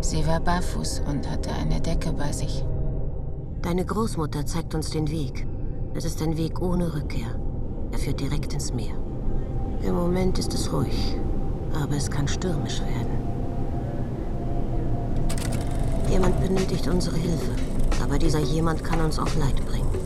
Sie war barfuß und hatte eine Decke bei sich. Deine Großmutter zeigt uns den Weg. Es ist ein Weg ohne Rückkehr. Er führt direkt ins Meer. Im Moment ist es ruhig, aber es kann stürmisch werden. Jemand benötigt unsere Hilfe, aber dieser jemand kann uns auch Leid bringen.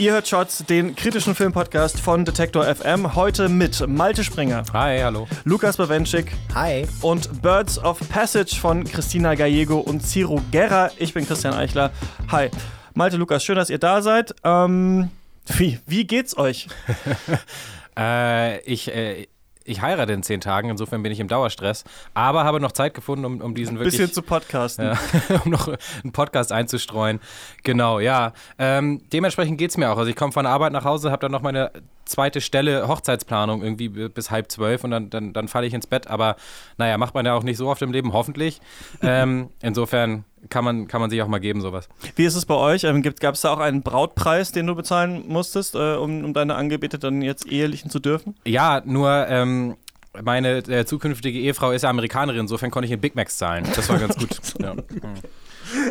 Ihr hört Shots, den kritischen Filmpodcast von Detektor FM. Heute mit Malte Springer. Hi, hallo. Lukas Bawenschik. Hi. Und Birds of Passage von Christina Gallego und Ciro Guerra. Ich bin Christian Eichler. Hi. Malte, Lukas, schön, dass ihr da seid. Ähm, wie, wie geht's euch? äh, ich, äh, ich heirate in zehn Tagen, insofern bin ich im Dauerstress, aber habe noch Zeit gefunden, um, um diesen wirklich. Bisschen zu podcasten. Ja, um noch einen Podcast einzustreuen. Genau, ja. Ähm, dementsprechend geht es mir auch. Also ich komme von der Arbeit nach Hause, habe dann noch meine zweite Stelle Hochzeitsplanung irgendwie bis halb zwölf und dann, dann, dann falle ich ins Bett. Aber naja, macht man ja auch nicht so oft im Leben, hoffentlich. ähm, insofern kann man, kann man sich auch mal geben, sowas. Wie ist es bei euch? Ähm, Gab es da auch einen Brautpreis, den du bezahlen musstest, äh, um, um deine Angebete dann jetzt ehelichen zu dürfen? Ja, nur ähm, meine äh, zukünftige Ehefrau ist ja Amerikanerin, insofern konnte ich in Big Macs zahlen. Das war ganz gut. ja.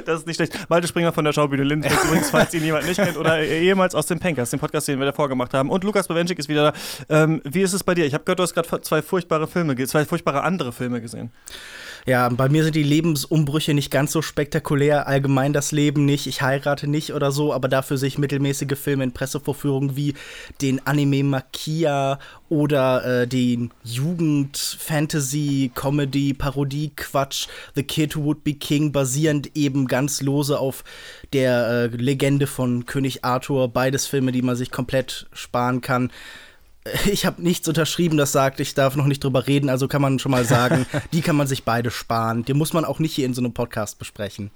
Das ist nicht schlecht. Malte Springer von der Schaubühne Linz, übrigens, falls ihn jemand nicht kennt, oder ehemals aus dem Pankers, dem Podcast, den wir davor gemacht haben. Und Lukas Bawenschik ist wieder da. Ähm, wie ist es bei dir? Ich habe gehört, du hast gerade zwei furchtbare Filme, zwei furchtbare andere Filme gesehen. Ja, bei mir sind die Lebensumbrüche nicht ganz so spektakulär. Allgemein das Leben nicht. Ich heirate nicht oder so, aber dafür sehe ich mittelmäßige Filme in Pressevorführungen wie den Anime Makia oder äh, den Jugend-Fantasy-Comedy-Parodie-Quatsch The Kid Who Would Be King, basierend eben ganz lose auf der äh, Legende von König Arthur. Beides Filme, die man sich komplett sparen kann ich habe nichts unterschrieben, das sagt, ich darf noch nicht drüber reden, also kann man schon mal sagen, die kann man sich beide sparen. Die muss man auch nicht hier in so einem Podcast besprechen.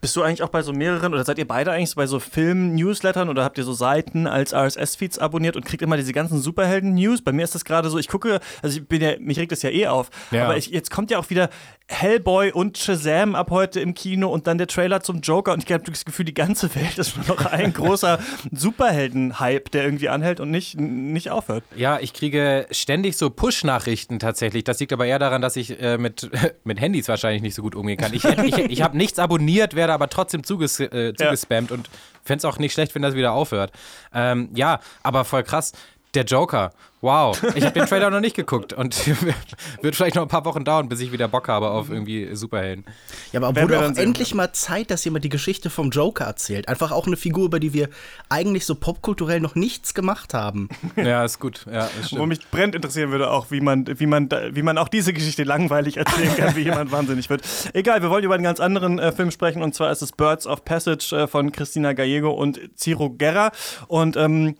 Bist du eigentlich auch bei so mehreren oder seid ihr beide eigentlich so bei so Film-Newslettern oder habt ihr so Seiten als RSS-Feeds abonniert und kriegt immer diese ganzen Superhelden-News? Bei mir ist das gerade so, ich gucke, also ich bin ja, mich regt das ja eh auf, ja. aber ich, jetzt kommt ja auch wieder Hellboy und Shazam ab heute im Kino und dann der Trailer zum Joker und ich habe das Gefühl, die ganze Welt ist nur noch ein großer Superhelden-Hype, der irgendwie anhält und nicht, nicht aufhört. Ja, ich kriege ständig so Push-Nachrichten tatsächlich. Das liegt aber eher daran, dass ich äh, mit, mit Handys wahrscheinlich nicht so gut umgehen kann. Ich, ich, ich habe nichts abonniert, werde aber trotzdem zuges äh, zugespammt ja. und fände es auch nicht schlecht, wenn das wieder aufhört. Ähm, ja, aber voll krass. Der Joker. Wow, ich habe den Trailer noch nicht geguckt und wird vielleicht noch ein paar Wochen dauern, bis ich wieder Bock habe auf irgendwie Superhelden. Ja, aber wurde auch endlich mal Zeit, dass jemand die Geschichte vom Joker erzählt. Einfach auch eine Figur, über die wir eigentlich so popkulturell noch nichts gemacht haben. Ja, ist gut. Ja, ist Wo mich brennt interessieren würde auch, wie man, wie, man, wie man auch diese Geschichte langweilig erzählen kann, wie jemand wahnsinnig wird. Egal, wir wollen über einen ganz anderen äh, Film sprechen und zwar ist es Birds of Passage äh, von Christina Gallego und Ciro Guerra und ähm,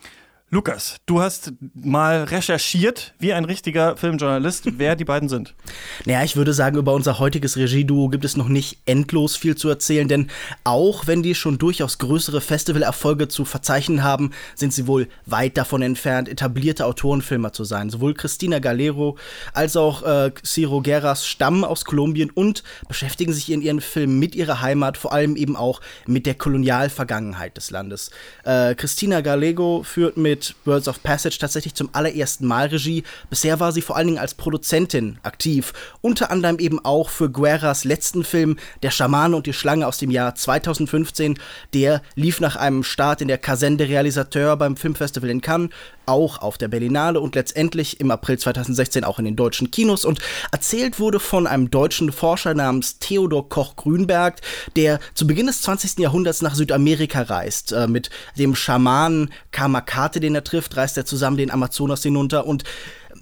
Lukas, du hast mal recherchiert, wie ein richtiger Filmjournalist, wer die beiden sind. Naja, ich würde sagen, über unser heutiges Regieduo gibt es noch nicht endlos viel zu erzählen, denn auch wenn die schon durchaus größere Festivalerfolge zu verzeichnen haben, sind sie wohl weit davon entfernt, etablierte Autorenfilmer zu sein. Sowohl Christina Galero als auch äh, Ciro Guerras stammen aus Kolumbien und beschäftigen sich in ihren Filmen mit ihrer Heimat, vor allem eben auch mit der Kolonialvergangenheit des Landes. Äh, Christina Gallego führt mit mit Birds of Passage tatsächlich zum allerersten Mal Regie. Bisher war sie vor allen Dingen als Produzentin aktiv. Unter anderem eben auch für Guerras letzten Film Der Schamane und die Schlange aus dem Jahr 2015. Der lief nach einem Start in der Caserne de Realisateur beim Filmfestival in Cannes auch auf der Berlinale und letztendlich im April 2016 auch in den deutschen Kinos. Und erzählt wurde von einem deutschen Forscher namens Theodor Koch-Grünberg, der zu Beginn des 20. Jahrhunderts nach Südamerika reist. Äh, mit dem Schamanen Kamakate, den er trifft, reist er zusammen den Amazonas hinunter und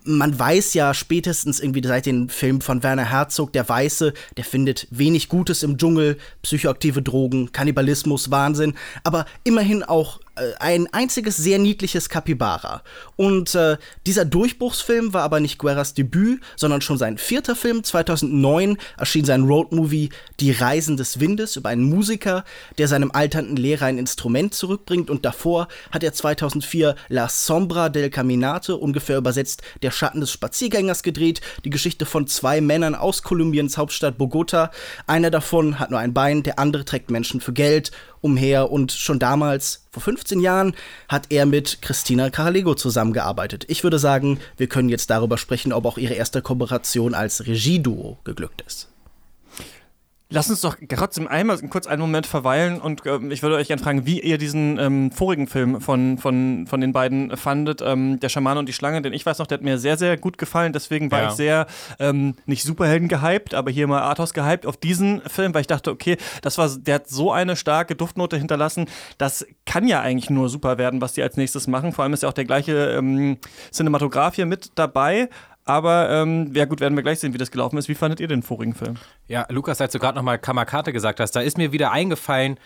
man weiß ja spätestens irgendwie seit dem Film von Werner Herzog, der Weiße, der findet wenig Gutes im Dschungel, psychoaktive Drogen, Kannibalismus, Wahnsinn, aber immerhin auch ein einziges sehr niedliches Capybara. Und äh, dieser Durchbruchsfilm war aber nicht Guerras Debüt, sondern schon sein vierter Film. 2009 erschien sein Roadmovie Die Reisen des Windes über einen Musiker, der seinem alternden Lehrer ein Instrument zurückbringt. Und davor hat er 2004 La Sombra del Caminante, ungefähr übersetzt Der Schatten des Spaziergängers, gedreht. Die Geschichte von zwei Männern aus Kolumbiens Hauptstadt Bogota. Einer davon hat nur ein Bein, der andere trägt Menschen für Geld umher und schon damals, vor 15 Jahren, hat er mit Christina Caralego zusammengearbeitet. Ich würde sagen, wir können jetzt darüber sprechen, ob auch ihre erste Kooperation als Regieduo geglückt ist. Lass uns doch trotzdem einmal kurz einen Moment verweilen und äh, ich würde euch gerne fragen, wie ihr diesen ähm, vorigen Film von, von, von den beiden fandet, ähm, Der Schamane und die Schlange, denn ich weiß noch, der hat mir sehr, sehr gut gefallen, deswegen war ja. ich sehr, ähm, nicht Superhelden gehypt, aber hier mal Arthouse gehypt auf diesen Film, weil ich dachte, okay, das war, der hat so eine starke Duftnote hinterlassen, das kann ja eigentlich nur super werden, was die als nächstes machen, vor allem ist ja auch der gleiche ähm, Cinematograf hier mit dabei, aber ähm, ja gut, werden wir gleich sehen, wie das gelaufen ist. Wie fandet ihr den vorigen Film? Ja, Lukas, als du gerade nochmal Kamakate gesagt hast, da ist mir wieder eingefallen,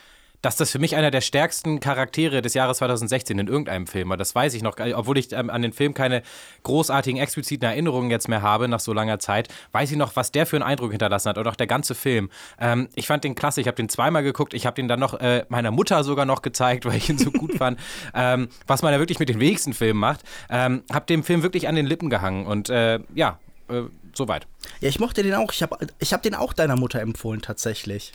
dass das für mich einer der stärksten Charaktere des Jahres 2016 in irgendeinem Film war. Das weiß ich noch, obwohl ich ähm, an den Film keine großartigen expliziten Erinnerungen jetzt mehr habe nach so langer Zeit, weiß ich noch, was der für einen Eindruck hinterlassen hat und auch der ganze Film. Ähm, ich fand den klasse, ich habe den zweimal geguckt, ich habe den dann noch äh, meiner Mutter sogar noch gezeigt, weil ich ihn so gut fand, ähm, was man ja wirklich mit den wenigsten Filmen macht. Ähm, habe dem Film wirklich an den Lippen gehangen und äh, ja, äh, soweit. Ja, ich mochte den auch. Ich habe ich hab den auch deiner Mutter empfohlen, tatsächlich.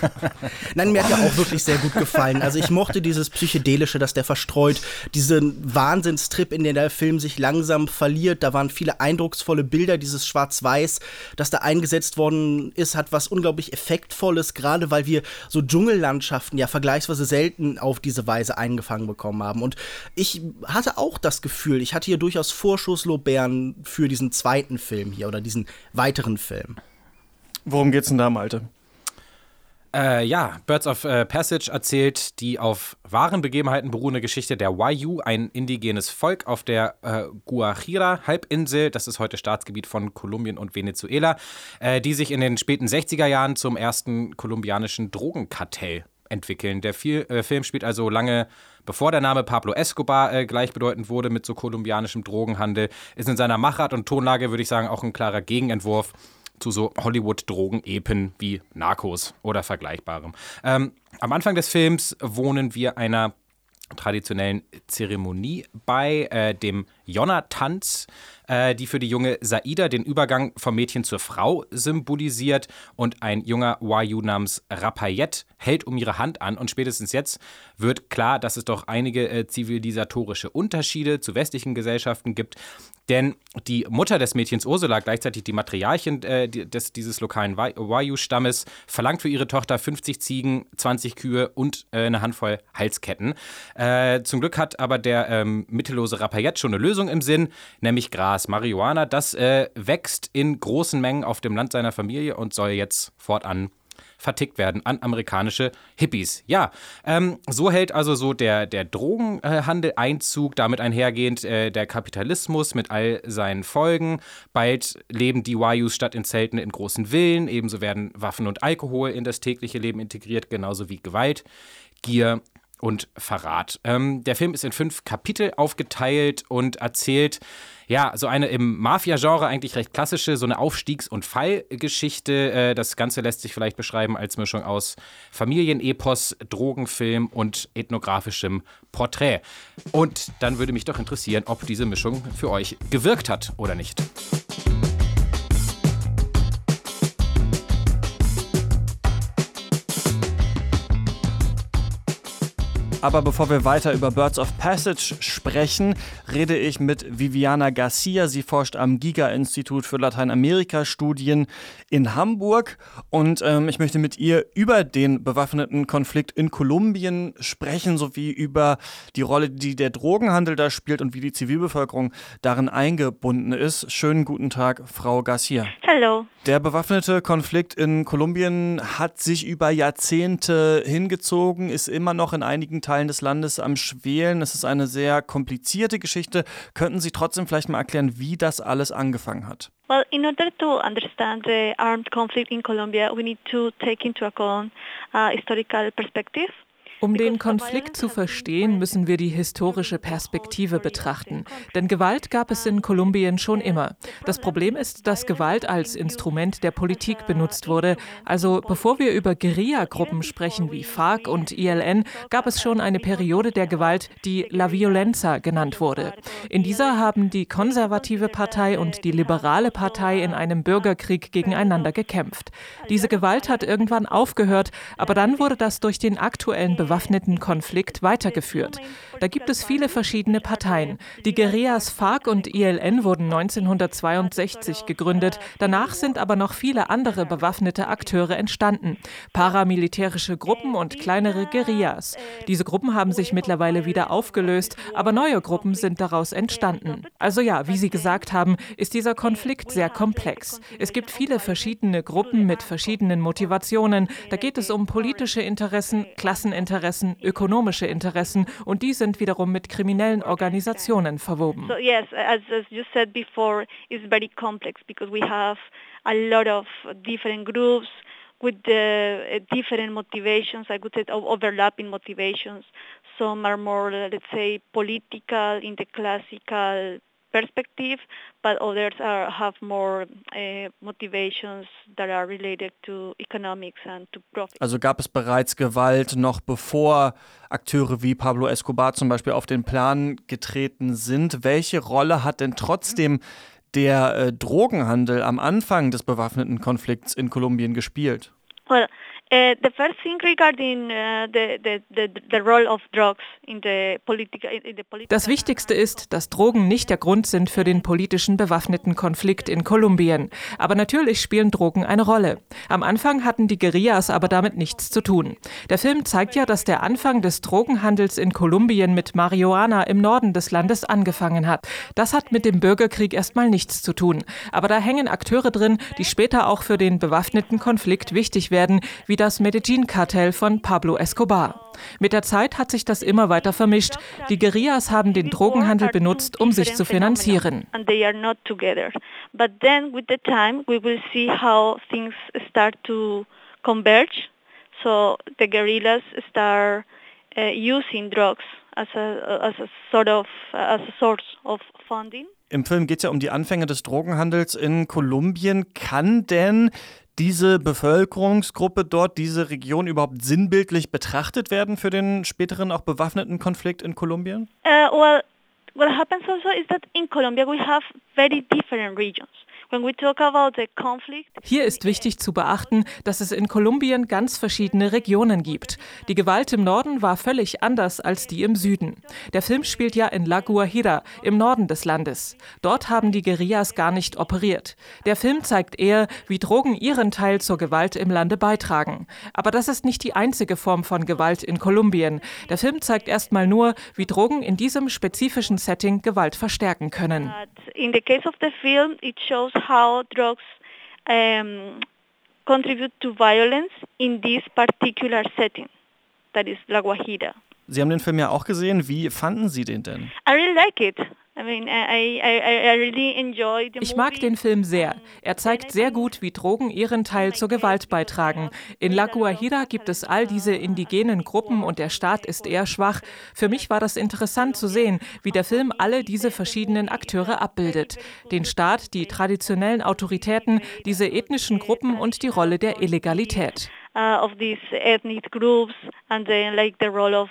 Nein, mir hat der auch wirklich sehr gut gefallen. Also ich mochte dieses Psychedelische, das der verstreut, diesen Wahnsinnstrip, in dem der Film sich langsam verliert. Da waren viele eindrucksvolle Bilder, dieses Schwarz-Weiß, das da eingesetzt worden ist, hat was unglaublich Effektvolles, gerade weil wir so Dschungellandschaften ja vergleichsweise selten auf diese Weise eingefangen bekommen haben. Und ich hatte auch das Gefühl, ich hatte hier durchaus Vorschusslobären für diesen zweiten Film hier oder diesen weiteren Film. Worum geht's denn da, Malte? Äh, ja, Birds of äh, Passage erzählt die auf wahren Begebenheiten beruhende Geschichte der Wayuu, ein indigenes Volk auf der äh, Guajira-Halbinsel, das ist heute Staatsgebiet von Kolumbien und Venezuela, äh, die sich in den späten 60er Jahren zum ersten kolumbianischen Drogenkartell entwickeln. Der äh, Film spielt also lange bevor der Name Pablo Escobar äh, gleichbedeutend wurde mit so kolumbianischem Drogenhandel, ist in seiner Machart und Tonlage, würde ich sagen, auch ein klarer Gegenentwurf zu so Hollywood-Drogen-Epen wie Narcos oder Vergleichbarem. Ähm, am Anfang des Films wohnen wir einer traditionellen Zeremonie bei, äh, dem Jonna-Tanz, äh, die für die junge Saida den Übergang vom Mädchen zur Frau symbolisiert. Und ein junger Wayu namens Rapayet hält um ihre Hand an. Und spätestens jetzt wird klar, dass es doch einige äh, zivilisatorische Unterschiede zu westlichen Gesellschaften gibt. Denn die Mutter des Mädchens Ursula, gleichzeitig die Matriarchin äh, des, dieses lokalen Wayu-Stammes, verlangt für ihre Tochter 50 Ziegen, 20 Kühe und äh, eine Handvoll Halsketten. Äh, zum Glück hat aber der ähm, mittellose Rapayet schon eine Lösung im Sinn, nämlich Gras. Marihuana, das äh, wächst in großen Mengen auf dem Land seiner Familie und soll jetzt fortan vertickt werden an amerikanische Hippies. Ja, ähm, so hält also so der, der Drogenhandel Einzug, damit einhergehend äh, der Kapitalismus mit all seinen Folgen. Bald leben die Wayus statt in Zelten in großen Villen, ebenso werden Waffen und Alkohol in das tägliche Leben integriert, genauso wie Gewalt, Gier und Verrat. Ähm, der Film ist in fünf Kapitel aufgeteilt und erzählt ja, so eine im Mafia-Genre eigentlich recht klassische, so eine Aufstiegs- und Fallgeschichte. Äh, das Ganze lässt sich vielleicht beschreiben als Mischung aus Familienepos, Drogenfilm und ethnografischem Porträt. Und dann würde mich doch interessieren, ob diese Mischung für euch gewirkt hat oder nicht. Aber bevor wir weiter über Birds of Passage sprechen, rede ich mit Viviana Garcia. Sie forscht am Giga-Institut für Lateinamerika-Studien in Hamburg. Und ähm, ich möchte mit ihr über den bewaffneten Konflikt in Kolumbien sprechen, sowie über die Rolle, die der Drogenhandel da spielt und wie die Zivilbevölkerung darin eingebunden ist. Schönen guten Tag, Frau Garcia. Hallo. Der bewaffnete Konflikt in Kolumbien hat sich über Jahrzehnte hingezogen, ist immer noch in einigen Teilen des Landes am Schwelen. Es ist eine sehr komplizierte Geschichte. Könnten Sie trotzdem vielleicht mal erklären, wie das alles angefangen hat? Well, in order to understand the armed conflict in Colombia, we need to take into account uh, historical perspective. Um den Konflikt zu verstehen, müssen wir die historische Perspektive betrachten. Denn Gewalt gab es in Kolumbien schon immer. Das Problem ist, dass Gewalt als Instrument der Politik benutzt wurde. Also bevor wir über Guerilla-Gruppen sprechen wie FARC und ILN, gab es schon eine Periode der Gewalt, die La Violenza genannt wurde. In dieser haben die konservative Partei und die liberale Partei in einem Bürgerkrieg gegeneinander gekämpft. Diese Gewalt hat irgendwann aufgehört, aber dann wurde das durch den aktuellen Beweis bewaffneten Konflikt weitergeführt. Da gibt es viele verschiedene Parteien. Die Guerillas FARC und ILN wurden 1962 gegründet. Danach sind aber noch viele andere bewaffnete Akteure entstanden. Paramilitärische Gruppen und kleinere Guerillas. Diese Gruppen haben sich mittlerweile wieder aufgelöst, aber neue Gruppen sind daraus entstanden. Also ja, wie Sie gesagt haben, ist dieser Konflikt sehr komplex. Es gibt viele verschiedene Gruppen mit verschiedenen Motivationen. Da geht es um politische Interessen, Klasseninteressen, Interessen, ökonomische Interessen und die sind wiederum mit kriminellen Organisationen verwoben. So yes, as, as you said before, it's very complex because we have a lot of different groups with the uh, different motivations, I would say overlapping motivations. Some are more, let's say, political in the classical perspective, but others are, have more uh, motivations that are related to economics and to profit. Also gab es bereits Gewalt noch bevor Akteure wie Pablo Escobar zum Beispiel auf den Plan getreten sind. Welche Rolle hat denn trotzdem der äh, Drogenhandel am Anfang des bewaffneten Konflikts in Kolumbien gespielt? Well, Uh, the first thing regarding uh, the, the, the, role of drugs in the political, in the political Das Wichtigste ist, dass Drogen nicht der Grund sind für den politischen bewaffneten Konflikt in Kolumbien. Aber natürlich spielen Drogen eine Rolle. Am Anfang hatten die Guerillas aber damit nichts zu tun. Der Film zeigt ja, dass der Anfang des Drogenhandels in Kolumbien mit Marihuana im Norden des Landes angefangen hat. Das hat mit dem Bürgerkrieg erstmal nichts zu tun. Aber da hängen Akteure drin, die später auch für den bewaffneten Konflikt wichtig werden, wie das Medellin-Kartell von Pablo Escobar. Mit der Zeit hat sich das immer weiter vermischt. Die Guerillas haben den Drogenhandel benutzt, um sich zu finanzieren. But then with the time we will see how things start to converge. So the guerrillas start uh, using drugs as a, as a sort of as a source of funding. Im Film geht es ja um die Anfänge des Drogenhandels in Kolumbien. Kann denn diese Bevölkerungsgruppe dort, diese Region überhaupt sinnbildlich betrachtet werden für den späteren auch bewaffneten Konflikt in Kolumbien? Uh, well, what happens also is that in Colombia we have very different regions. Hier ist wichtig zu beachten, dass es in Kolumbien ganz verschiedene Regionen gibt. Die Gewalt im Norden war völlig anders als die im Süden. Der Film spielt ja in La Guajira, im Norden des Landes. Dort haben die Guerillas gar nicht operiert. Der Film zeigt eher, wie Drogen ihren Teil zur Gewalt im Lande beitragen. Aber das ist nicht die einzige Form von Gewalt in Kolumbien. Der Film zeigt erstmal nur, wie Drogen in diesem spezifischen Setting Gewalt verstärken können. In the case of the film, it shows how drugs um, contribute to violence in this particular setting, that is La Guajira. Sie haben den Film ja auch gesehen. Wie fanden Sie den denn? I really like it. Ich mag den Film sehr. Er zeigt sehr gut, wie Drogen ihren Teil zur Gewalt beitragen. In La Guajira gibt es all diese indigenen Gruppen und der Staat ist eher schwach. Für mich war das interessant zu sehen, wie der Film alle diese verschiedenen Akteure abbildet. Den Staat, die traditionellen Autoritäten, diese ethnischen Gruppen und die Rolle der Illegalität. Uh, of these ethnic groups and then like the role of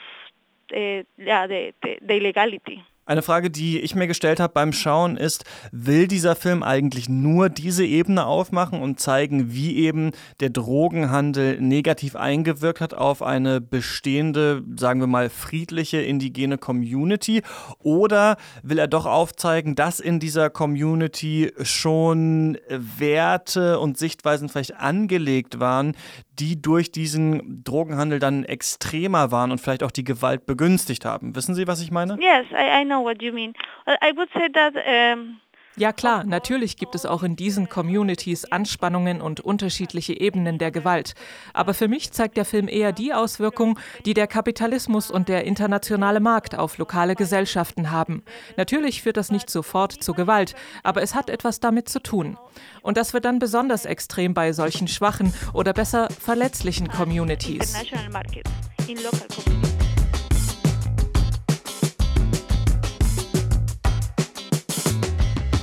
uh, yeah, the, the, the illegality. Eine Frage, die ich mir gestellt habe beim Schauen ist, will dieser Film eigentlich nur diese Ebene aufmachen und zeigen, wie eben der Drogenhandel negativ eingewirkt hat auf eine bestehende, sagen wir mal, friedliche indigene Community? Oder will er doch aufzeigen, dass in dieser Community schon Werte und Sichtweisen vielleicht angelegt waren, die durch diesen Drogenhandel dann extremer waren und vielleicht auch die Gewalt begünstigt haben. Wissen Sie, was ich meine? Yes, I, I know what you mean. I would say that um ja klar, natürlich gibt es auch in diesen Communities Anspannungen und unterschiedliche Ebenen der Gewalt. Aber für mich zeigt der Film eher die Auswirkung, die der Kapitalismus und der internationale Markt auf lokale Gesellschaften haben. Natürlich führt das nicht sofort zu Gewalt, aber es hat etwas damit zu tun. Und das wird dann besonders extrem bei solchen schwachen oder besser verletzlichen Communities.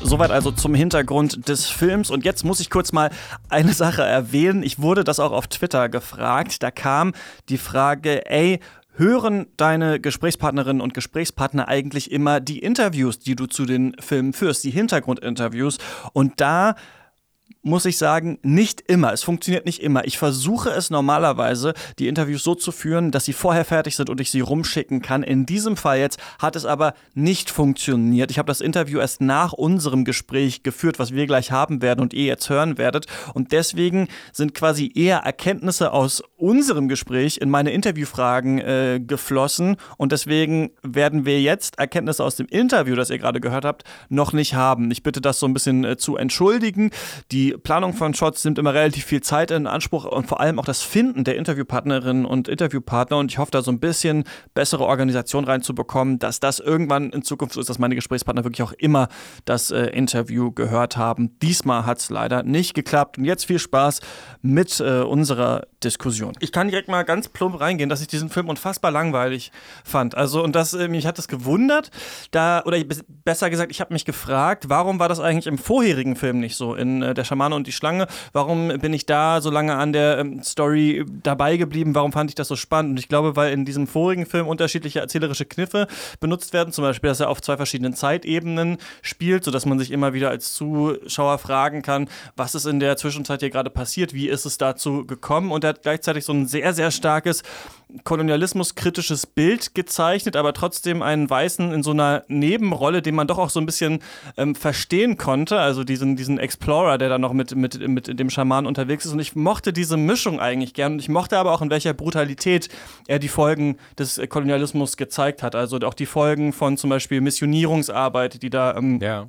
Soweit also zum Hintergrund des Films. Und jetzt muss ich kurz mal eine Sache erwähnen. Ich wurde das auch auf Twitter gefragt. Da kam die Frage, ey, hören deine Gesprächspartnerinnen und Gesprächspartner eigentlich immer die Interviews, die du zu den Filmen führst, die Hintergrundinterviews? Und da muss ich sagen, nicht immer. Es funktioniert nicht immer. Ich versuche es normalerweise, die Interviews so zu führen, dass sie vorher fertig sind und ich sie rumschicken kann. In diesem Fall jetzt hat es aber nicht funktioniert. Ich habe das Interview erst nach unserem Gespräch geführt, was wir gleich haben werden und ihr jetzt hören werdet. Und deswegen sind quasi eher Erkenntnisse aus unserem Gespräch in meine Interviewfragen äh, geflossen. Und deswegen werden wir jetzt Erkenntnisse aus dem Interview, das ihr gerade gehört habt, noch nicht haben. Ich bitte das so ein bisschen äh, zu entschuldigen. Die Planung von Shots nimmt immer relativ viel Zeit in Anspruch und vor allem auch das Finden der Interviewpartnerinnen und Interviewpartner. Und ich hoffe, da so ein bisschen bessere Organisation reinzubekommen, dass das irgendwann in Zukunft so ist, dass meine Gesprächspartner wirklich auch immer das äh, Interview gehört haben. Diesmal hat es leider nicht geklappt. Und jetzt viel Spaß mit äh, unserer Diskussion. Ich kann direkt mal ganz plump reingehen, dass ich diesen Film unfassbar langweilig fand. Also, und das, äh, mich hat es gewundert, da, oder besser gesagt, ich habe mich gefragt, warum war das eigentlich im vorherigen Film nicht so, in äh, Der Schamane und die Schlange? Warum bin ich da so lange an der ähm, Story dabei geblieben? Warum fand ich das so spannend? Und ich glaube, weil in diesem vorigen Film unterschiedliche erzählerische Kniffe benutzt werden, zum Beispiel, dass er auf zwei verschiedenen Zeitebenen spielt, sodass man sich immer wieder als Zuschauer fragen kann, was ist in der Zwischenzeit hier gerade passiert, wie ist es dazu gekommen? Und er hat gleichzeitig so ein sehr, sehr starkes kolonialismuskritisches Bild gezeichnet, aber trotzdem einen Weißen in so einer Nebenrolle, den man doch auch so ein bisschen ähm, verstehen konnte. Also diesen, diesen Explorer, der da noch mit, mit, mit dem Schaman unterwegs ist. Und ich mochte diese Mischung eigentlich gern. Und ich mochte aber auch, in welcher Brutalität er die Folgen des Kolonialismus gezeigt hat. Also auch die Folgen von zum Beispiel Missionierungsarbeit, die da ähm, ja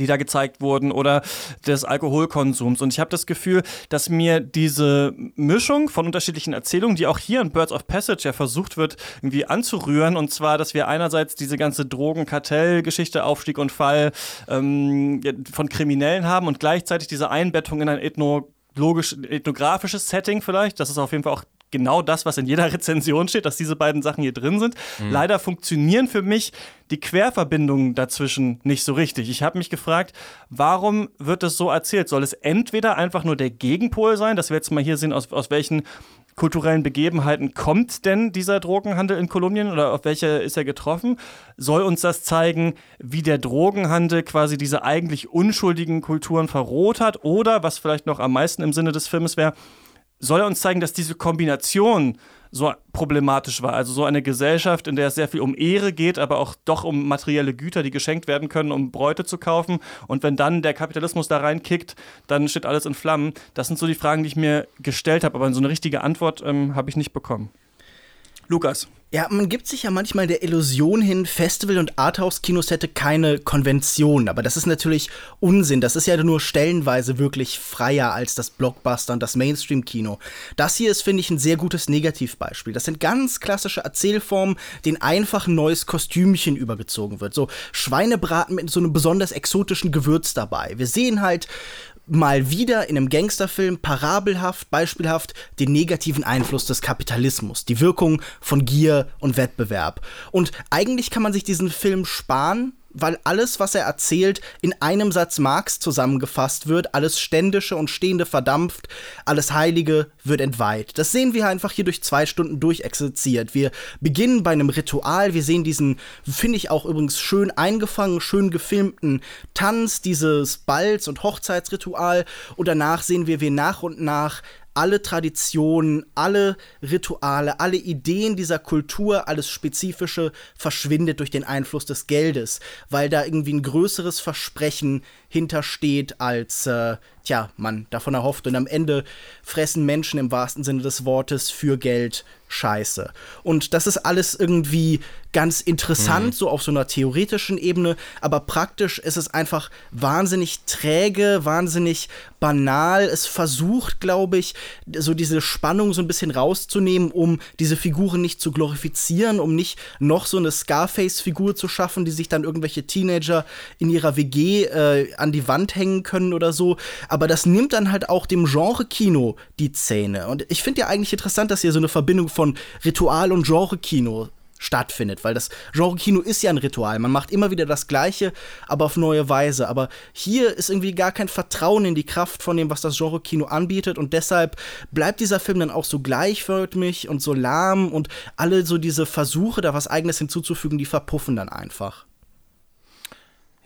die da gezeigt wurden oder des Alkoholkonsums. Und ich habe das Gefühl, dass mir diese Mischung von unterschiedlichen Erzählungen, die auch hier in Birds of Passage ja versucht wird, irgendwie anzurühren, und zwar, dass wir einerseits diese ganze Drogenkartell-Geschichte, Aufstieg und Fall ähm, von Kriminellen haben und gleichzeitig diese Einbettung in ein ethnologisch, ethnografisches Setting vielleicht. Das ist auf jeden Fall auch genau das, was in jeder Rezension steht, dass diese beiden Sachen hier drin sind. Mhm. Leider funktionieren für mich die Querverbindungen dazwischen nicht so richtig. Ich habe mich gefragt, warum wird das so erzählt? Soll es entweder einfach nur der Gegenpol sein, dass wir jetzt mal hier sehen, aus, aus welchen kulturellen Begebenheiten kommt denn dieser Drogenhandel in Kolumbien oder auf welche ist er getroffen? Soll uns das zeigen, wie der Drogenhandel quasi diese eigentlich unschuldigen Kulturen verroht hat? Oder, was vielleicht noch am meisten im Sinne des Films wäre, soll er uns zeigen, dass diese Kombination so problematisch war. Also so eine Gesellschaft, in der es sehr viel um Ehre geht, aber auch doch um materielle Güter, die geschenkt werden können, um Bräute zu kaufen. Und wenn dann der Kapitalismus da reinkickt, dann steht alles in Flammen. Das sind so die Fragen, die ich mir gestellt habe, aber so eine richtige Antwort ähm, habe ich nicht bekommen. Lukas. Ja, man gibt sich ja manchmal der Illusion hin, Festival- und Arthouse-Kinos hätte keine Konvention. Aber das ist natürlich Unsinn. Das ist ja nur stellenweise wirklich freier als das Blockbuster und das Mainstream-Kino. Das hier ist, finde ich, ein sehr gutes Negativbeispiel. Das sind ganz klassische Erzählformen, denen einfach ein neues Kostümchen übergezogen wird. So Schweinebraten mit so einem besonders exotischen Gewürz dabei. Wir sehen halt mal wieder in einem Gangsterfilm parabelhaft, beispielhaft den negativen Einfluss des Kapitalismus, die Wirkung von Gier und Wettbewerb. Und eigentlich kann man sich diesen Film sparen, weil alles, was er erzählt, in einem Satz Marx zusammengefasst wird, alles Ständische und Stehende verdampft, alles Heilige wird entweiht. Das sehen wir einfach hier durch zwei Stunden durchexerziert. Wir beginnen bei einem Ritual, wir sehen diesen, finde ich auch übrigens schön eingefangen, schön gefilmten Tanz, dieses Balz- und Hochzeitsritual und danach sehen wir, wie nach und nach alle Traditionen, alle Rituale, alle Ideen dieser Kultur, alles Spezifische verschwindet durch den Einfluss des Geldes, weil da irgendwie ein größeres Versprechen hintersteht, als äh, tja, man davon erhofft. Und am Ende fressen Menschen im wahrsten Sinne des Wortes für Geld Scheiße. Und das ist alles irgendwie ganz interessant, mhm. so auf so einer theoretischen Ebene, aber praktisch ist es einfach wahnsinnig träge, wahnsinnig banal. Es versucht, glaube ich, so diese Spannung so ein bisschen rauszunehmen, um diese Figuren nicht zu glorifizieren, um nicht noch so eine Scarface-Figur zu schaffen, die sich dann irgendwelche Teenager in ihrer WG äh, an die Wand hängen können oder so. Aber das nimmt dann halt auch dem Genre-Kino die Zähne. Und ich finde ja eigentlich interessant, dass hier so eine Verbindung von Ritual- und Genre-Kino stattfindet, weil das Genre-Kino ist ja ein Ritual. Man macht immer wieder das Gleiche, aber auf neue Weise. Aber hier ist irgendwie gar kein Vertrauen in die Kraft von dem, was das Genre-Kino anbietet und deshalb bleibt dieser Film dann auch so gleichförmig und so lahm und alle so diese Versuche, da was Eigenes hinzuzufügen, die verpuffen dann einfach.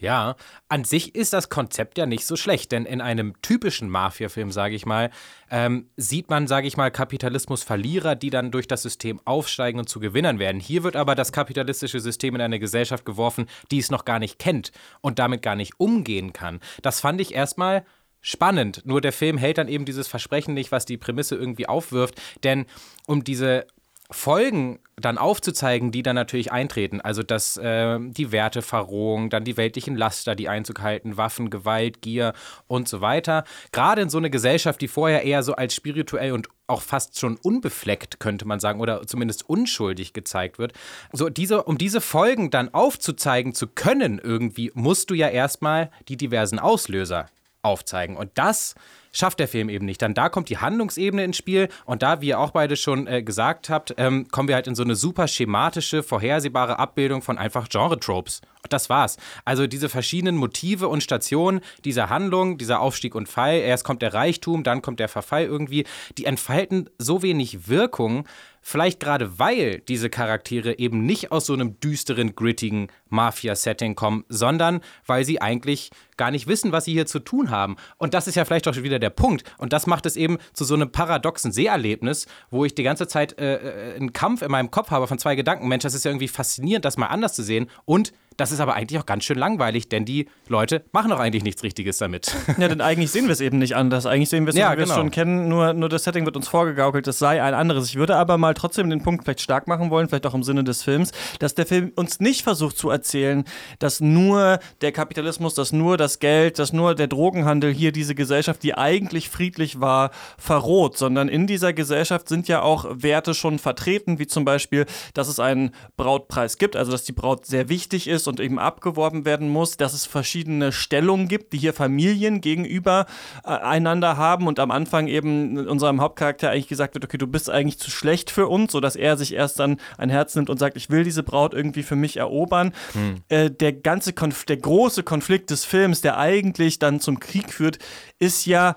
Ja, an sich ist das Konzept ja nicht so schlecht, denn in einem typischen Mafia-Film, sage ich mal, ähm, sieht man, sage ich mal, Kapitalismus-Verlierer, die dann durch das System aufsteigen und zu Gewinnern werden. Hier wird aber das kapitalistische System in eine Gesellschaft geworfen, die es noch gar nicht kennt und damit gar nicht umgehen kann. Das fand ich erstmal spannend. Nur der Film hält dann eben dieses Versprechen nicht, was die Prämisse irgendwie aufwirft. Denn um diese Folgen dann aufzuzeigen, die dann natürlich eintreten. Also dass äh, die Werteverrohung, dann die weltlichen Laster, die Einzug halten, Waffen, Gewalt, Gier und so weiter. Gerade in so eine Gesellschaft, die vorher eher so als spirituell und auch fast schon unbefleckt, könnte man sagen, oder zumindest unschuldig gezeigt wird. So, diese, um diese Folgen dann aufzuzeigen zu können, irgendwie, musst du ja erstmal die diversen Auslöser aufzeigen. Und das schafft der Film eben nicht. Dann da kommt die Handlungsebene ins Spiel und da, wie ihr auch beide schon äh, gesagt habt, ähm, kommen wir halt in so eine super schematische, vorhersehbare Abbildung von einfach Genre-Tropes. Das war's. Also diese verschiedenen Motive und Stationen dieser Handlung, dieser Aufstieg und Fall, erst kommt der Reichtum, dann kommt der Verfall irgendwie, die entfalten so wenig Wirkung, Vielleicht gerade weil diese Charaktere eben nicht aus so einem düsteren, grittigen Mafia-Setting kommen, sondern weil sie eigentlich gar nicht wissen, was sie hier zu tun haben. Und das ist ja vielleicht auch schon wieder der Punkt. Und das macht es eben zu so einem paradoxen Seherlebnis, wo ich die ganze Zeit äh, äh einen Kampf in meinem Kopf habe von zwei Gedanken. Mensch, das ist ja irgendwie faszinierend, das mal anders zu sehen. Und das ist aber eigentlich auch ganz schön langweilig, denn die Leute machen auch eigentlich nichts Richtiges damit. Ja, denn eigentlich sehen wir es eben nicht anders. Eigentlich sehen wir es, ja, wie wir es genau. schon kennen, nur, nur das Setting wird uns vorgegaukelt, es sei ein anderes. Ich würde aber mal trotzdem den Punkt vielleicht stark machen wollen, vielleicht auch im Sinne des Films, dass der Film uns nicht versucht zu erzählen, dass nur der Kapitalismus, dass nur das Geld, dass nur der Drogenhandel hier diese Gesellschaft, die eigentlich friedlich war, verroht, sondern in dieser Gesellschaft sind ja auch Werte schon vertreten, wie zum Beispiel, dass es einen Brautpreis gibt, also dass die Braut sehr wichtig ist und eben abgeworben werden muss, dass es verschiedene Stellungen gibt, die hier Familien gegenüber äh, einander haben und am Anfang eben unserem Hauptcharakter eigentlich gesagt wird, okay, du bist eigentlich zu schlecht für uns, sodass er sich erst dann ein Herz nimmt und sagt, ich will diese Braut irgendwie für mich erobern. Hm. Äh, der ganze Konf der große Konflikt des Films, der eigentlich dann zum Krieg führt, ist ja,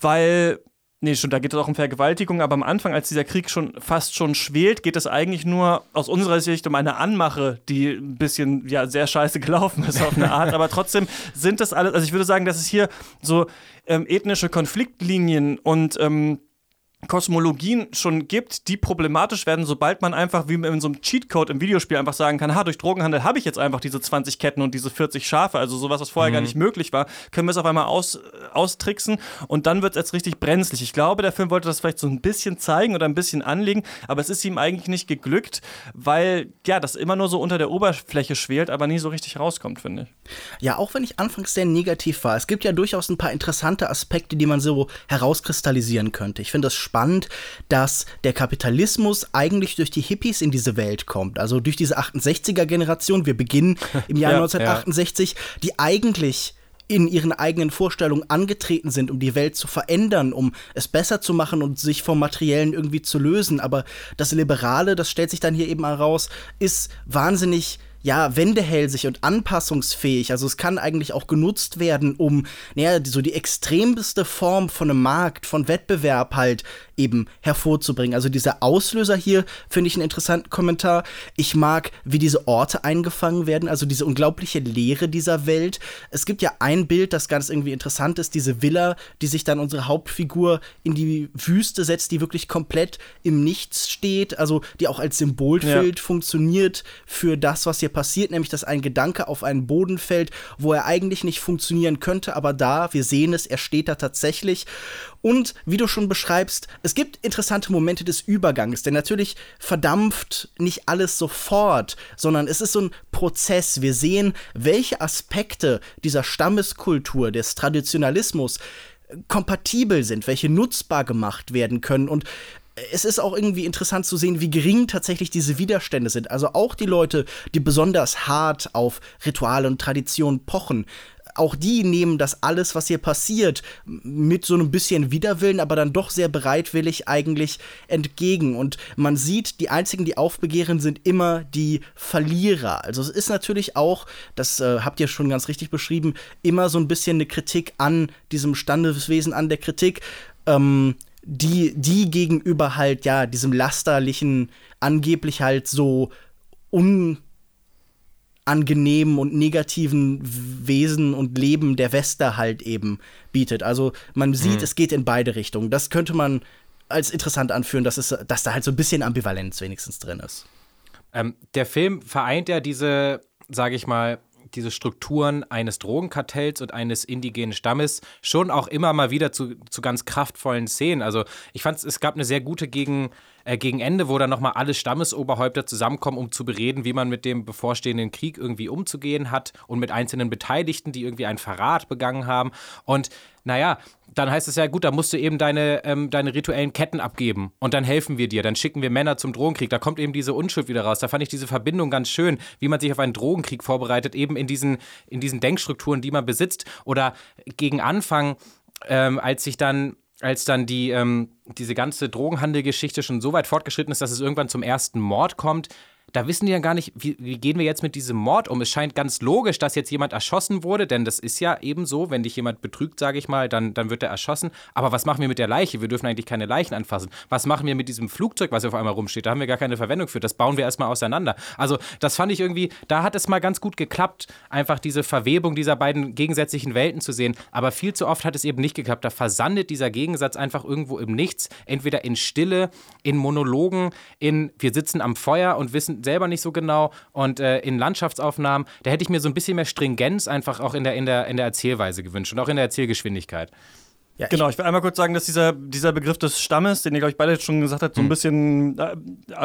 weil Nee, schon, da geht es auch um Vergewaltigung, aber am Anfang, als dieser Krieg schon fast schon schwelt, geht es eigentlich nur aus unserer Sicht um eine Anmache, die ein bisschen, ja, sehr scheiße gelaufen ist auf eine Art. aber trotzdem sind das alles, also ich würde sagen, dass es hier so ähm, ethnische Konfliktlinien und ähm, Kosmologien schon gibt, die problematisch werden, sobald man einfach wie in so einem Cheatcode im Videospiel einfach sagen kann, ha, durch Drogenhandel habe ich jetzt einfach diese 20 Ketten und diese 40 Schafe, also sowas, was vorher mhm. gar nicht möglich war, können wir es auf einmal aus, austricksen und dann wird es jetzt richtig brenzlig. Ich glaube, der Film wollte das vielleicht so ein bisschen zeigen oder ein bisschen anlegen, aber es ist ihm eigentlich nicht geglückt, weil ja, das immer nur so unter der Oberfläche schwelt, aber nie so richtig rauskommt, finde ich. Ja, auch wenn ich anfangs sehr negativ war, es gibt ja durchaus ein paar interessante Aspekte, die man so herauskristallisieren könnte. Ich finde das spannend spannend, dass der Kapitalismus eigentlich durch die Hippies in diese Welt kommt. Also durch diese 68er-Generation. Wir beginnen im Jahr ja, 1968, ja. die eigentlich in ihren eigenen Vorstellungen angetreten sind, um die Welt zu verändern, um es besser zu machen und sich vom Materiellen irgendwie zu lösen. Aber das Liberale, das stellt sich dann hier eben heraus, ist wahnsinnig ja, wendehälsig und anpassungsfähig. Also es kann eigentlich auch genutzt werden, um, naja, so die extremste Form von einem Markt, von Wettbewerb halt eben hervorzubringen. Also dieser Auslöser hier finde ich einen interessanten Kommentar. Ich mag, wie diese Orte eingefangen werden, also diese unglaubliche Leere dieser Welt. Es gibt ja ein Bild, das ganz irgendwie interessant ist, diese Villa, die sich dann unsere Hauptfigur in die Wüste setzt, die wirklich komplett im Nichts steht, also die auch als Symbolbild ja. funktioniert für das, was hier passiert, nämlich dass ein Gedanke auf einen Boden fällt, wo er eigentlich nicht funktionieren könnte, aber da, wir sehen es, er steht da tatsächlich. Und wie du schon beschreibst, es gibt interessante Momente des Übergangs, denn natürlich verdampft nicht alles sofort, sondern es ist so ein Prozess. Wir sehen, welche Aspekte dieser Stammeskultur, des Traditionalismus kompatibel sind, welche nutzbar gemacht werden können und es ist auch irgendwie interessant zu sehen, wie gering tatsächlich diese Widerstände sind. Also auch die Leute, die besonders hart auf Rituale und Traditionen pochen, auch die nehmen das alles, was hier passiert, mit so einem bisschen Widerwillen, aber dann doch sehr bereitwillig eigentlich entgegen. Und man sieht, die einzigen, die aufbegehren, sind immer die Verlierer. Also es ist natürlich auch, das äh, habt ihr schon ganz richtig beschrieben, immer so ein bisschen eine Kritik an diesem Standeswesen, an der Kritik. Ähm, die, die gegenüber halt, ja, diesem lasterlichen, angeblich halt so un angenehmen und negativen Wesen und Leben der Wester halt eben bietet. Also man sieht, mhm. es geht in beide Richtungen. Das könnte man als interessant anführen, dass, es, dass da halt so ein bisschen Ambivalenz wenigstens drin ist. Ähm, der Film vereint ja diese, sage ich mal, diese Strukturen eines Drogenkartells und eines indigenen Stammes schon auch immer mal wieder zu, zu ganz kraftvollen Szenen. Also ich fand es gab eine sehr gute gegen äh, gegen Ende, wo dann nochmal alle Stammesoberhäupter zusammenkommen, um zu bereden, wie man mit dem bevorstehenden Krieg irgendwie umzugehen hat und mit einzelnen Beteiligten, die irgendwie einen Verrat begangen haben. Und naja, dann heißt es ja, gut, da musst du eben deine, ähm, deine rituellen Ketten abgeben und dann helfen wir dir, dann schicken wir Männer zum Drogenkrieg. Da kommt eben diese Unschuld wieder raus. Da fand ich diese Verbindung ganz schön, wie man sich auf einen Drogenkrieg vorbereitet, eben in diesen, in diesen Denkstrukturen, die man besitzt. Oder gegen Anfang, ähm, als sich dann als dann die, ähm, diese ganze Drogenhandelgeschichte schon so weit fortgeschritten ist, dass es irgendwann zum ersten Mord kommt, da wissen die ja gar nicht, wie, wie, gehen wir jetzt mit diesem Mord um. Es scheint ganz logisch, dass jetzt jemand erschossen wurde, denn das ist ja eben so, wenn dich jemand betrügt, sage ich mal, dann, dann wird er erschossen. Aber was machen wir mit der Leiche? Wir dürfen eigentlich keine Leichen anfassen. Was machen wir mit diesem Flugzeug, was auf einmal rumsteht? Da haben wir gar keine Verwendung für. Das bauen wir erstmal auseinander. Also, das fand ich irgendwie, da hat es mal ganz gut geklappt, einfach diese Verwebung dieser beiden gegensätzlichen Welten zu sehen. Aber viel zu oft hat es eben nicht geklappt. Da versandet dieser Gegensatz einfach irgendwo im Nichts, entweder in Stille, in Monologen, in wir sitzen am Feuer und wissen selber nicht so genau. Und äh, in Landschaftsaufnahmen, da hätte ich mir so ein bisschen mehr Stringenz einfach auch in der, in der, in der Erzählweise gewünscht und auch in der Erzählgeschwindigkeit. Ja, genau, ich will einmal kurz sagen, dass dieser, dieser Begriff des Stammes, den ihr, glaube ich, beide schon gesagt habt, so ein hm. bisschen äh,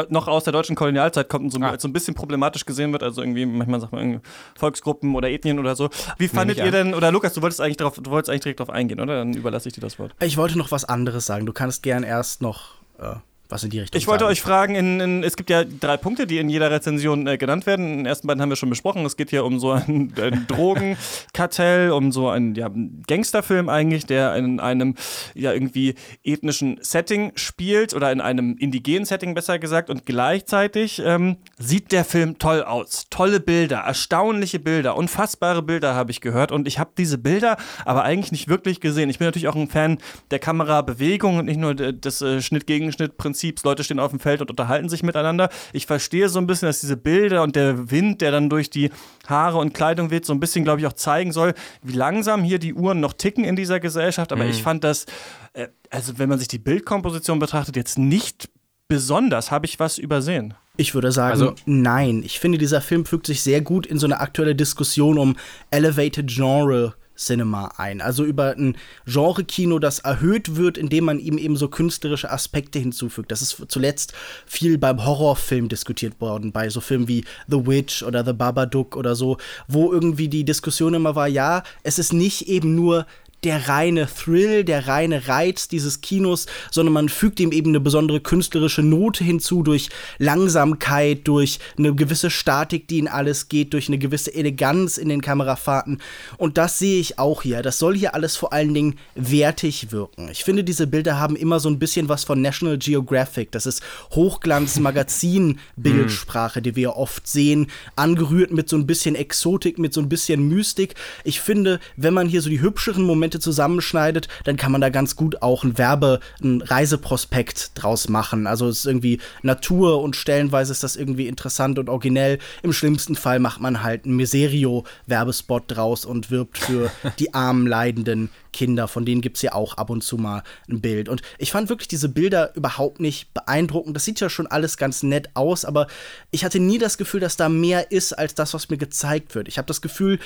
noch aus der deutschen Kolonialzeit kommt und so, ah. so ein bisschen problematisch gesehen wird. Also irgendwie, manchmal sagt man Volksgruppen oder Ethnien oder so. Wie fandet ihr denn, oder Lukas, du wolltest eigentlich drauf, du wolltest eigentlich direkt darauf eingehen, oder? Dann überlasse ich dir das Wort. Ich wollte noch was anderes sagen. Du kannst gern erst noch äh, was in die Richtung Ich wollte sagen. euch fragen, in, in, es gibt ja drei Punkte, die in jeder Rezension äh, genannt werden. Den ersten beiden haben wir schon besprochen. Es geht hier um so ein, ein Drogenkartell, um so einen ja, Gangsterfilm eigentlich, der in einem ja irgendwie ethnischen Setting spielt oder in einem indigenen Setting besser gesagt. Und gleichzeitig ähm, sieht der Film toll aus. Tolle Bilder, erstaunliche Bilder, unfassbare Bilder habe ich gehört. Und ich habe diese Bilder aber eigentlich nicht wirklich gesehen. Ich bin natürlich auch ein Fan der Kamerabewegung und nicht nur des äh, Schnitt-Gegenschnitt-Prinzips Prinzips, Leute stehen auf dem Feld und unterhalten sich miteinander. Ich verstehe so ein bisschen, dass diese Bilder und der Wind, der dann durch die Haare und Kleidung weht, so ein bisschen, glaube ich, auch zeigen soll, wie langsam hier die Uhren noch ticken in dieser Gesellschaft. Aber mhm. ich fand das, äh, also wenn man sich die Bildkomposition betrachtet, jetzt nicht besonders. Habe ich was übersehen? Ich würde sagen, also, nein. Ich finde, dieser Film fügt sich sehr gut in so eine aktuelle Diskussion um Elevated Genre Cinema ein. Also über ein Genre-Kino, das erhöht wird, indem man ihm eben so künstlerische Aspekte hinzufügt. Das ist zuletzt viel beim Horrorfilm diskutiert worden, bei so Filmen wie The Witch oder The Babadook oder so, wo irgendwie die Diskussion immer war, ja, es ist nicht eben nur der reine Thrill, der reine Reiz dieses Kinos, sondern man fügt ihm eben eine besondere künstlerische Note hinzu durch Langsamkeit, durch eine gewisse Statik, die in alles geht, durch eine gewisse Eleganz in den Kamerafahrten. Und das sehe ich auch hier. Das soll hier alles vor allen Dingen wertig wirken. Ich finde, diese Bilder haben immer so ein bisschen was von National Geographic. Das ist Hochglanz-Magazin-Bildsprache, die wir oft sehen, angerührt mit so ein bisschen Exotik, mit so ein bisschen Mystik. Ich finde, wenn man hier so die hübscheren Momente Dokumente zusammenschneidet, dann kann man da ganz gut auch ein Werbe-, ein Reiseprospekt draus machen. Also es ist irgendwie Natur und stellenweise ist das irgendwie interessant und originell. Im schlimmsten Fall macht man halt einen Miserio-Werbespot draus und wirbt für die armen, leidenden Kinder, von denen gibt es ja auch ab und zu mal ein Bild. Und ich fand wirklich diese Bilder überhaupt nicht beeindruckend. Das sieht ja schon alles ganz nett aus, aber ich hatte nie das Gefühl, dass da mehr ist als das, was mir gezeigt wird. Ich habe das Gefühl,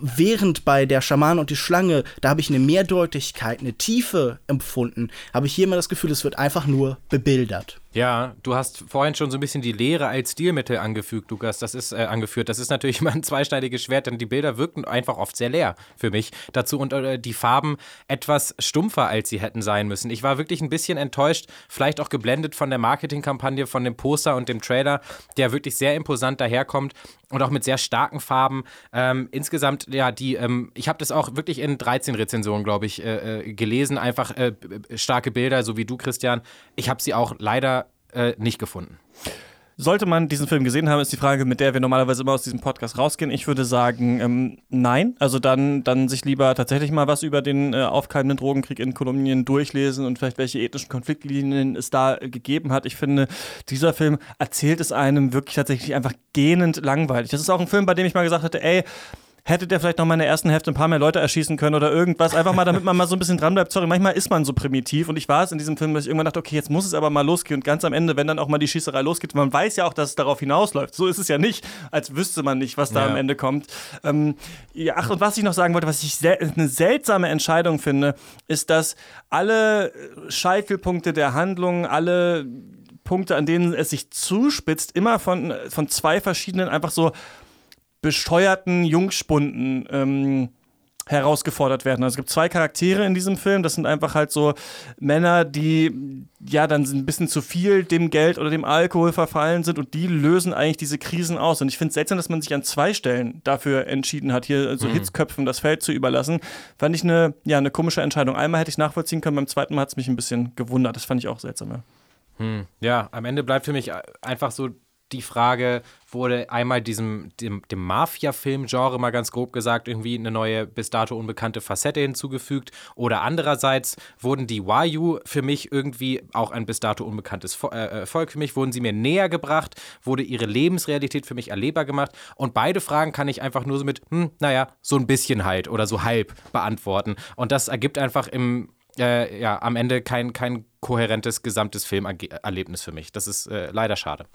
während bei der Schaman und die Schlange, da habe ich eine Mehrdeutigkeit, eine Tiefe empfunden, habe ich hier immer das Gefühl, es wird einfach nur bebildert. Ja, du hast vorhin schon so ein bisschen die Lehre als Stilmittel angefügt, Lukas. Das ist äh, angeführt. Das ist natürlich immer ein zweischneidiges Schwert, denn die Bilder wirken einfach oft sehr leer für mich. Dazu und äh, die Farben etwas stumpfer, als sie hätten sein müssen. Ich war wirklich ein bisschen enttäuscht, vielleicht auch geblendet von der Marketingkampagne, von dem Poster und dem Trailer, der wirklich sehr imposant daherkommt. Und auch mit sehr starken Farben. Ähm, insgesamt, ja, die, ähm, ich habe das auch wirklich in 13 Rezensionen, glaube ich, äh, äh, gelesen. Einfach äh, starke Bilder, so wie du, Christian. Ich habe sie auch leider äh, nicht gefunden. Sollte man diesen Film gesehen haben, ist die Frage, mit der wir normalerweise immer aus diesem Podcast rausgehen. Ich würde sagen, ähm, nein. Also dann, dann sich lieber tatsächlich mal was über den äh, aufkeimenden Drogenkrieg in Kolumbien durchlesen und vielleicht welche ethnischen Konfliktlinien es da äh, gegeben hat. Ich finde, dieser Film erzählt es einem wirklich tatsächlich einfach gähnend langweilig. Das ist auch ein Film, bei dem ich mal gesagt hätte, ey, hätte der vielleicht noch mal in der ersten Hälfte ein paar mehr Leute erschießen können oder irgendwas. Einfach mal, damit man mal so ein bisschen dran bleibt. Sorry, manchmal ist man so primitiv und ich war es in diesem Film, dass ich irgendwann dachte, okay, jetzt muss es aber mal losgehen und ganz am Ende, wenn dann auch mal die Schießerei losgeht, man weiß ja auch, dass es darauf hinausläuft. So ist es ja nicht, als wüsste man nicht, was da ja. am Ende kommt. Ähm, ja, ach, und was ich noch sagen wollte, was ich sel eine seltsame Entscheidung finde, ist, dass alle Scheitelpunkte der Handlung, alle Punkte, an denen es sich zuspitzt, immer von, von zwei verschiedenen einfach so besteuerten Jungspunden ähm, herausgefordert werden. Also es gibt zwei Charaktere in diesem Film. Das sind einfach halt so Männer, die ja dann ein bisschen zu viel dem Geld oder dem Alkohol verfallen sind und die lösen eigentlich diese Krisen aus. Und ich finde es seltsam, dass man sich an zwei Stellen dafür entschieden hat, hier so mhm. Hitzköpfen das Feld zu überlassen. Fand ich eine, ja, eine komische Entscheidung. Einmal hätte ich nachvollziehen können, beim zweiten Mal hat es mich ein bisschen gewundert. Das fand ich auch seltsam. Ja. Hm. ja, am Ende bleibt für mich einfach so die Frage, wurde einmal diesem, dem, dem Mafia-Film-Genre mal ganz grob gesagt, irgendwie eine neue, bis dato unbekannte Facette hinzugefügt. Oder andererseits wurden die Wayu für mich irgendwie auch ein bis dato unbekanntes äh, äh, Volk für mich, wurden sie mir näher gebracht, wurde ihre Lebensrealität für mich erlebbar gemacht. Und beide Fragen kann ich einfach nur so mit, hm, naja, so ein bisschen halt oder so halb beantworten. Und das ergibt einfach im äh, ja, am Ende kein, kein kohärentes gesamtes Filmerlebnis für mich. Das ist äh, leider schade.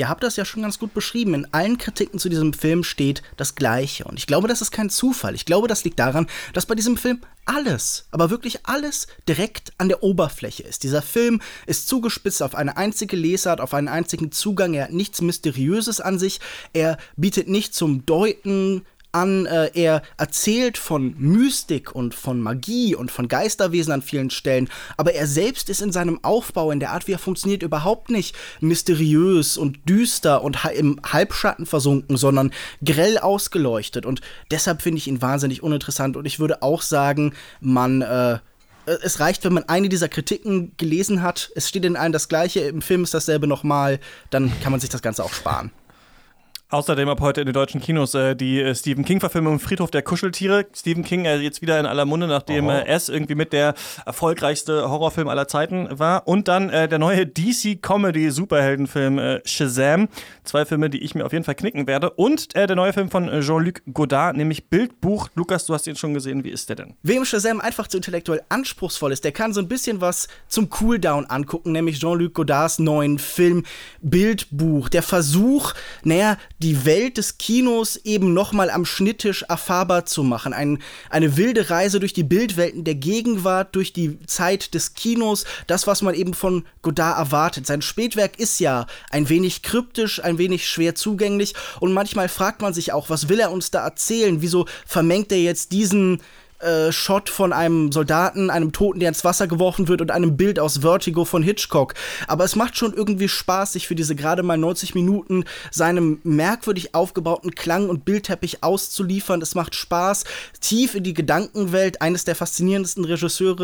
Ihr habt das ja schon ganz gut beschrieben. In allen Kritiken zu diesem Film steht das Gleiche. Und ich glaube, das ist kein Zufall. Ich glaube, das liegt daran, dass bei diesem Film alles, aber wirklich alles direkt an der Oberfläche ist. Dieser Film ist zugespitzt auf eine einzige Lesart, auf einen einzigen Zugang. Er hat nichts Mysteriöses an sich. Er bietet nicht zum Deuten an. Äh, er erzählt von Mystik und von Magie und von Geisterwesen an vielen Stellen, aber er selbst ist in seinem Aufbau, in der Art, wie er funktioniert, überhaupt nicht mysteriös und düster und im Halbschatten versunken, sondern grell ausgeleuchtet. Und deshalb finde ich ihn wahnsinnig uninteressant. Und ich würde auch sagen, man. Äh, es reicht, wenn man eine dieser Kritiken gelesen hat. Es steht in allen das Gleiche, im Film ist dasselbe nochmal, dann kann man sich das Ganze auch sparen. Außerdem ab heute in den deutschen Kinos äh, die äh, Stephen King-Verfilmung Friedhof der Kuscheltiere. Stephen King äh, jetzt wieder in aller Munde, nachdem oh. S irgendwie mit der erfolgreichste Horrorfilm aller Zeiten war. Und dann äh, der neue DC-Comedy-Superheldenfilm äh, Shazam. Zwei Filme, die ich mir auf jeden Fall knicken werde. Und äh, der neue Film von Jean-Luc Godard, nämlich Bildbuch. Lukas, du hast ihn schon gesehen. Wie ist der denn? Wem Shazam einfach zu intellektuell anspruchsvoll ist, der kann so ein bisschen was zum Cooldown angucken, nämlich Jean-Luc Godards neuen Film Bildbuch. Der Versuch, naja, die Welt des Kinos eben nochmal am Schnitttisch erfahrbar zu machen. Ein, eine wilde Reise durch die Bildwelten der Gegenwart, durch die Zeit des Kinos, das, was man eben von Godard erwartet. Sein Spätwerk ist ja ein wenig kryptisch, ein wenig schwer zugänglich und manchmal fragt man sich auch, was will er uns da erzählen? Wieso vermengt er jetzt diesen äh, Shot von einem Soldaten, einem Toten, der ins Wasser geworfen wird und einem Bild aus Vertigo von Hitchcock. Aber es macht schon irgendwie Spaß, sich für diese gerade mal 90 Minuten seinem merkwürdig aufgebauten Klang und Bildteppich auszuliefern. Es macht Spaß, tief in die Gedankenwelt eines der faszinierendsten Regisseure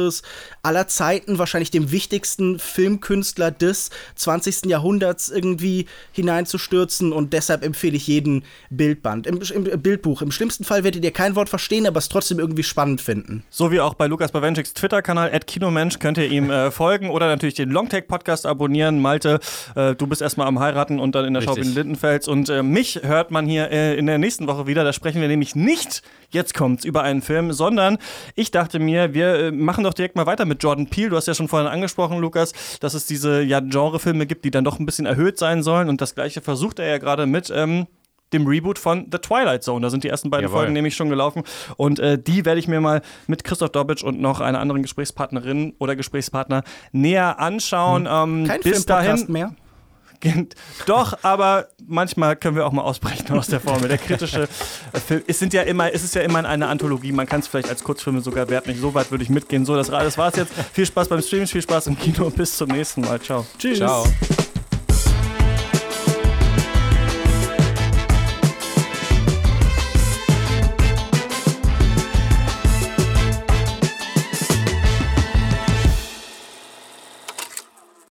aller Zeiten, wahrscheinlich dem wichtigsten Filmkünstler des 20. Jahrhunderts irgendwie hineinzustürzen und deshalb empfehle ich jeden Bildband, im, im Bildbuch. Im schlimmsten Fall werdet ihr kein Wort verstehen, aber es ist trotzdem irgendwie spannend spannend finden. So wie auch bei Lukas Bawenschicks Twitter-Kanal, Kinomensch, könnt ihr ihm äh, folgen oder natürlich den Longtake-Podcast abonnieren. Malte, äh, du bist erstmal am Heiraten und dann in der Richtig. Schau in Lindenfels. Und äh, mich hört man hier äh, in der nächsten Woche wieder. Da sprechen wir nämlich nicht, jetzt kommt's, über einen Film, sondern ich dachte mir, wir äh, machen doch direkt mal weiter mit Jordan Peele. Du hast ja schon vorhin angesprochen, Lukas, dass es diese ja, Genrefilme gibt, die dann doch ein bisschen erhöht sein sollen. Und das gleiche versucht er ja gerade mit ähm, dem Reboot von The Twilight Zone. Da sind die ersten beiden Jawohl. Folgen nämlich schon gelaufen. Und äh, die werde ich mir mal mit Christoph Dobitsch und noch einer anderen Gesprächspartnerin oder Gesprächspartner näher anschauen. Hm. Ähm, Kein bis dahin mehr. Doch, aber manchmal können wir auch mal ausbrechen aus der Formel. Der kritische Film, es sind ja immer, es ist ja immer eine Anthologie. Man kann es vielleicht als Kurzfilme sogar werten. Nicht so weit würde ich mitgehen. So, das, das war's jetzt. Viel Spaß beim Streamen, viel Spaß im Kino. Bis zum nächsten Mal. Ciao. Tschüss. Ciao.